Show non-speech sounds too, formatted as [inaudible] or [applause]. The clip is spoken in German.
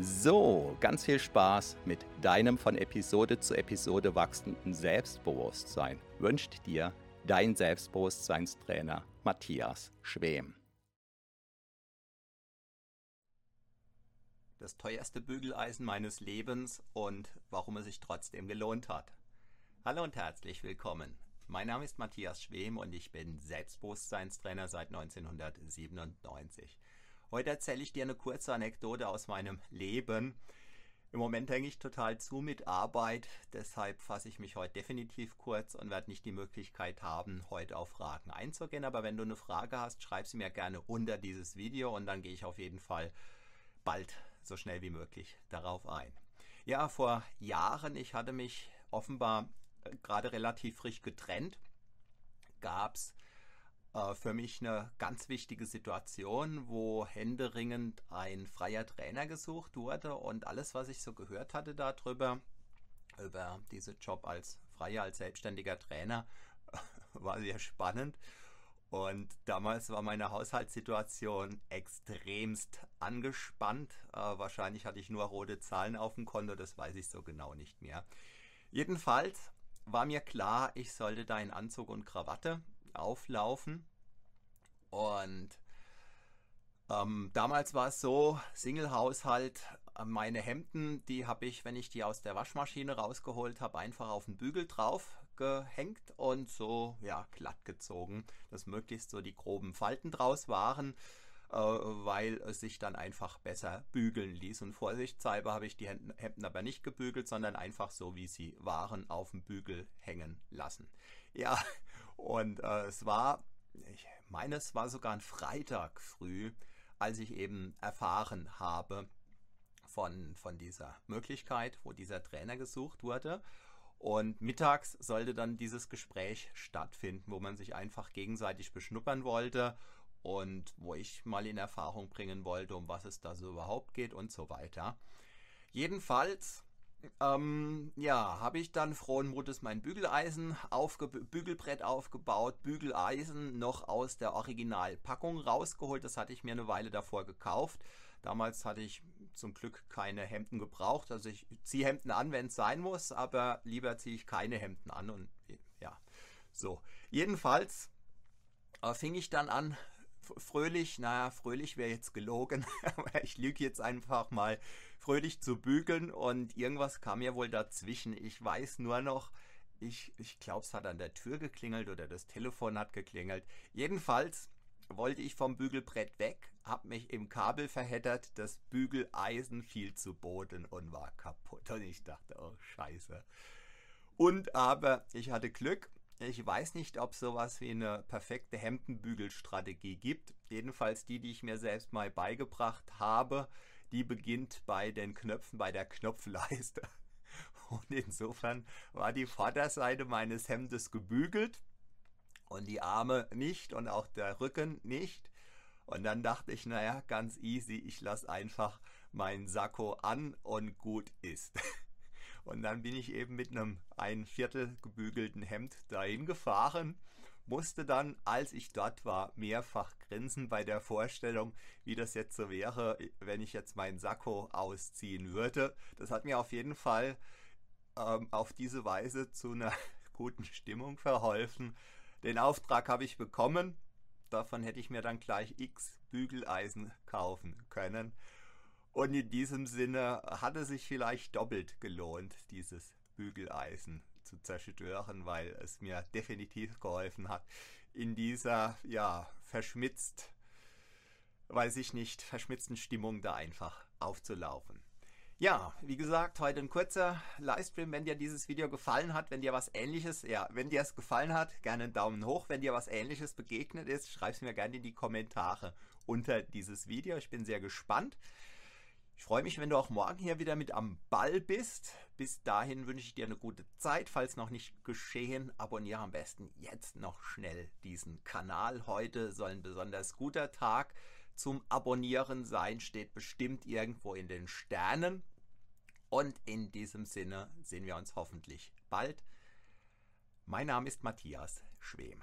So, ganz viel Spaß mit deinem von Episode zu Episode wachsenden Selbstbewusstsein wünscht dir dein Selbstbewusstseinstrainer Matthias Schwem. Das teuerste Bügeleisen meines Lebens und warum es sich trotzdem gelohnt hat. Hallo und herzlich willkommen. Mein Name ist Matthias Schwem und ich bin Selbstbewusstseinstrainer seit 1997. Heute erzähle ich dir eine kurze Anekdote aus meinem Leben. Im Moment hänge ich total zu mit Arbeit, deshalb fasse ich mich heute definitiv kurz und werde nicht die Möglichkeit haben, heute auf Fragen einzugehen. Aber wenn du eine Frage hast, schreib sie mir gerne unter dieses Video und dann gehe ich auf jeden Fall bald so schnell wie möglich darauf ein. Ja, vor Jahren, ich hatte mich offenbar äh, gerade relativ frisch getrennt, gab es äh, für mich eine ganz wichtige Situation, wo händeringend ein freier Trainer gesucht wurde und alles, was ich so gehört hatte darüber, über diesen Job als freier, als selbstständiger Trainer, [laughs] war sehr spannend. Und damals war meine Haushaltssituation extremst angespannt. Äh, wahrscheinlich hatte ich nur rote Zahlen auf dem Konto, das weiß ich so genau nicht mehr. Jedenfalls war mir klar, ich sollte da in Anzug und Krawatte auflaufen. Und ähm, damals war es so, Single-Haushalt, äh, meine Hemden, die habe ich, wenn ich die aus der Waschmaschine rausgeholt habe, einfach auf den Bügel drauf gehängt und so ja glatt gezogen, dass möglichst so die groben Falten draus waren, äh, weil es sich dann einfach besser bügeln ließ. Und vorsichtshalber habe ich die Hemden aber nicht gebügelt, sondern einfach so wie sie waren auf dem Bügel hängen lassen. Ja, und äh, es war, ich meine, es war sogar ein Freitag früh, als ich eben erfahren habe von, von dieser Möglichkeit, wo dieser Trainer gesucht wurde. Und mittags sollte dann dieses Gespräch stattfinden, wo man sich einfach gegenseitig beschnuppern wollte und wo ich mal in Erfahrung bringen wollte, um was es da so überhaupt geht und so weiter. Jedenfalls ähm, ja, habe ich dann frohen Mutes mein Bügeleisen, aufge Bügelbrett aufgebaut, Bügeleisen noch aus der Originalpackung rausgeholt. Das hatte ich mir eine Weile davor gekauft. Damals hatte ich zum Glück keine Hemden gebraucht. Also ich ziehe Hemden an, wenn es sein muss, aber lieber ziehe ich keine Hemden an. Und ja, so. Jedenfalls äh, fing ich dann an, fröhlich, naja, fröhlich wäre jetzt gelogen, [laughs] aber ich lüge jetzt einfach mal fröhlich zu bügeln und irgendwas kam ja wohl dazwischen. Ich weiß nur noch, ich, ich glaube, es hat an der Tür geklingelt oder das Telefon hat geklingelt. Jedenfalls wollte ich vom Bügelbrett weg, habe mich im Kabel verheddert, das Bügeleisen fiel zu Boden und war kaputt. Und ich dachte, oh Scheiße. Und aber ich hatte Glück. Ich weiß nicht, ob sowas wie eine perfekte Hemdenbügelstrategie gibt. Jedenfalls die, die ich mir selbst mal beigebracht habe die beginnt bei den Knöpfen, bei der Knopfleiste. [laughs] Und insofern war die Vorderseite meines Hemdes gebügelt und die Arme nicht und auch der Rücken nicht. Und dann dachte ich, naja, ganz easy, ich lasse einfach meinen Sakko an und gut ist. [laughs] Und dann bin ich eben mit einem ein Viertel gebügelten Hemd dahin gefahren musste dann, als ich dort war, mehrfach grinsen bei der Vorstellung, wie das jetzt so wäre, wenn ich jetzt meinen Sakko ausziehen würde. Das hat mir auf jeden Fall ähm, auf diese Weise zu einer [laughs] guten Stimmung verholfen. Den Auftrag habe ich bekommen. Davon hätte ich mir dann gleich x Bügeleisen kaufen können. Und in diesem Sinne hat es sich vielleicht doppelt gelohnt, dieses Bügeleisen zu zerstören, weil es mir definitiv geholfen hat, in dieser, ja, verschmitzt, weiß ich nicht, verschmitzten Stimmung da einfach aufzulaufen. Ja, wie gesagt, heute ein kurzer Livestream. Wenn dir dieses Video gefallen hat, wenn dir was ähnliches, ja, wenn dir es gefallen hat, gerne einen Daumen hoch. Wenn dir was ähnliches begegnet ist, schreib es mir gerne in die Kommentare unter dieses Video. Ich bin sehr gespannt. Ich freue mich, wenn du auch morgen hier wieder mit am Ball bist. Bis dahin wünsche ich dir eine gute Zeit. Falls noch nicht geschehen, abonniere am besten jetzt noch schnell diesen Kanal. Heute soll ein besonders guter Tag zum Abonnieren sein. Steht bestimmt irgendwo in den Sternen. Und in diesem Sinne sehen wir uns hoffentlich bald. Mein Name ist Matthias Schwem.